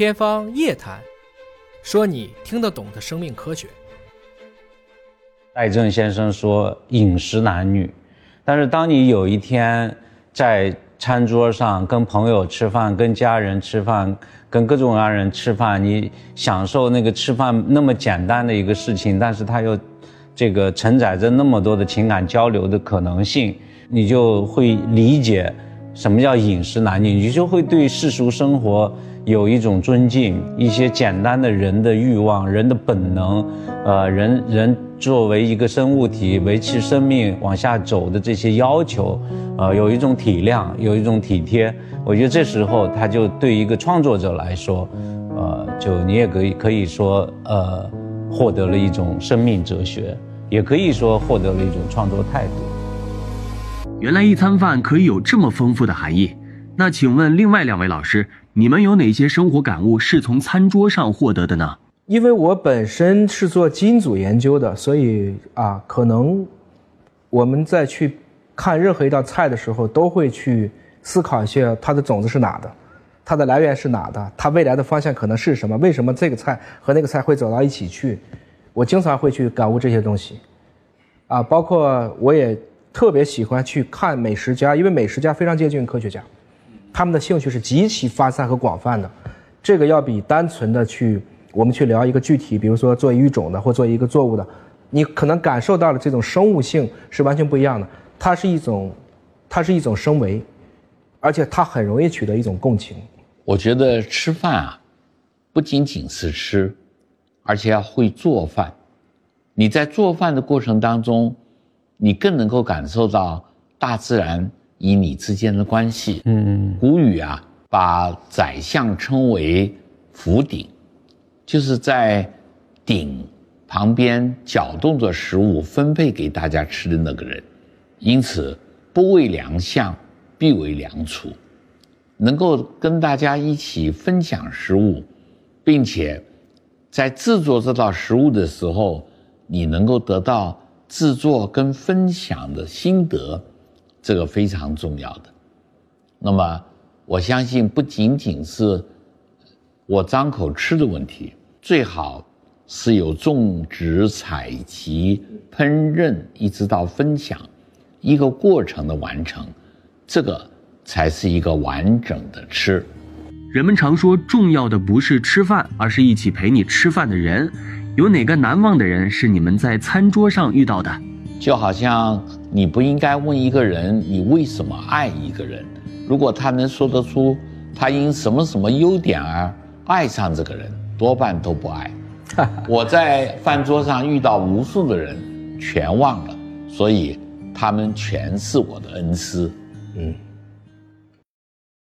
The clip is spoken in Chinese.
天方夜谭，说你听得懂的生命科学。戴正先生说饮食男女，但是当你有一天在餐桌上跟朋友吃饭、跟家人吃饭、跟各种各样人吃饭，你享受那个吃饭那么简单的一个事情，但是它又这个承载着那么多的情感交流的可能性，你就会理解什么叫饮食男女，你就会对世俗生活有一种尊敬，一些简单的人的欲望、人的本能，呃，人人。作为一个生物体维持生命往下走的这些要求，呃，有一种体谅，有一种体贴。我觉得这时候他就对一个创作者来说，呃，就你也可以可以说，呃，获得了一种生命哲学，也可以说获得了一种创作态度。原来一餐饭可以有这么丰富的含义。那请问另外两位老师，你们有哪些生活感悟是从餐桌上获得的呢？因为我本身是做基因组研究的，所以啊，可能我们在去看任何一道菜的时候，都会去思考一些它的种子是哪的，它的来源是哪的，它未来的方向可能是什么？为什么这个菜和那个菜会走到一起去？我经常会去感悟这些东西，啊，包括我也特别喜欢去看美食家，因为美食家非常接近科学家，他们的兴趣是极其发散和广泛的，这个要比单纯的去。我们去聊一个具体，比如说做育种的或做一个作物的，你可能感受到了这种生物性是完全不一样的。它是一种，它是一种升维，而且它很容易取得一种共情。我觉得吃饭啊，不仅仅是吃，而且要会做饭。你在做饭的过程当中，你更能够感受到大自然与你之间的关系。嗯，古语啊，把宰相称为福鼎。就是在鼎旁边搅动着食物分配给大家吃的那个人，因此不为良相，必为良厨。能够跟大家一起分享食物，并且在制作这道食物的时候，你能够得到制作跟分享的心得，这个非常重要的。那么我相信，不仅仅是我张口吃的问题。最好是有种植、采集、烹饪，一直到分享，一个过程的完成，这个才是一个完整的吃。人们常说，重要的不是吃饭，而是一起陪你吃饭的人。有哪个难忘的人是你们在餐桌上遇到的？就好像你不应该问一个人你为什么爱一个人，如果他能说得出他因什么什么优点而爱上这个人。多半都不爱。我在饭桌上遇到无数的人，全忘了，所以他们全是我的恩师。嗯。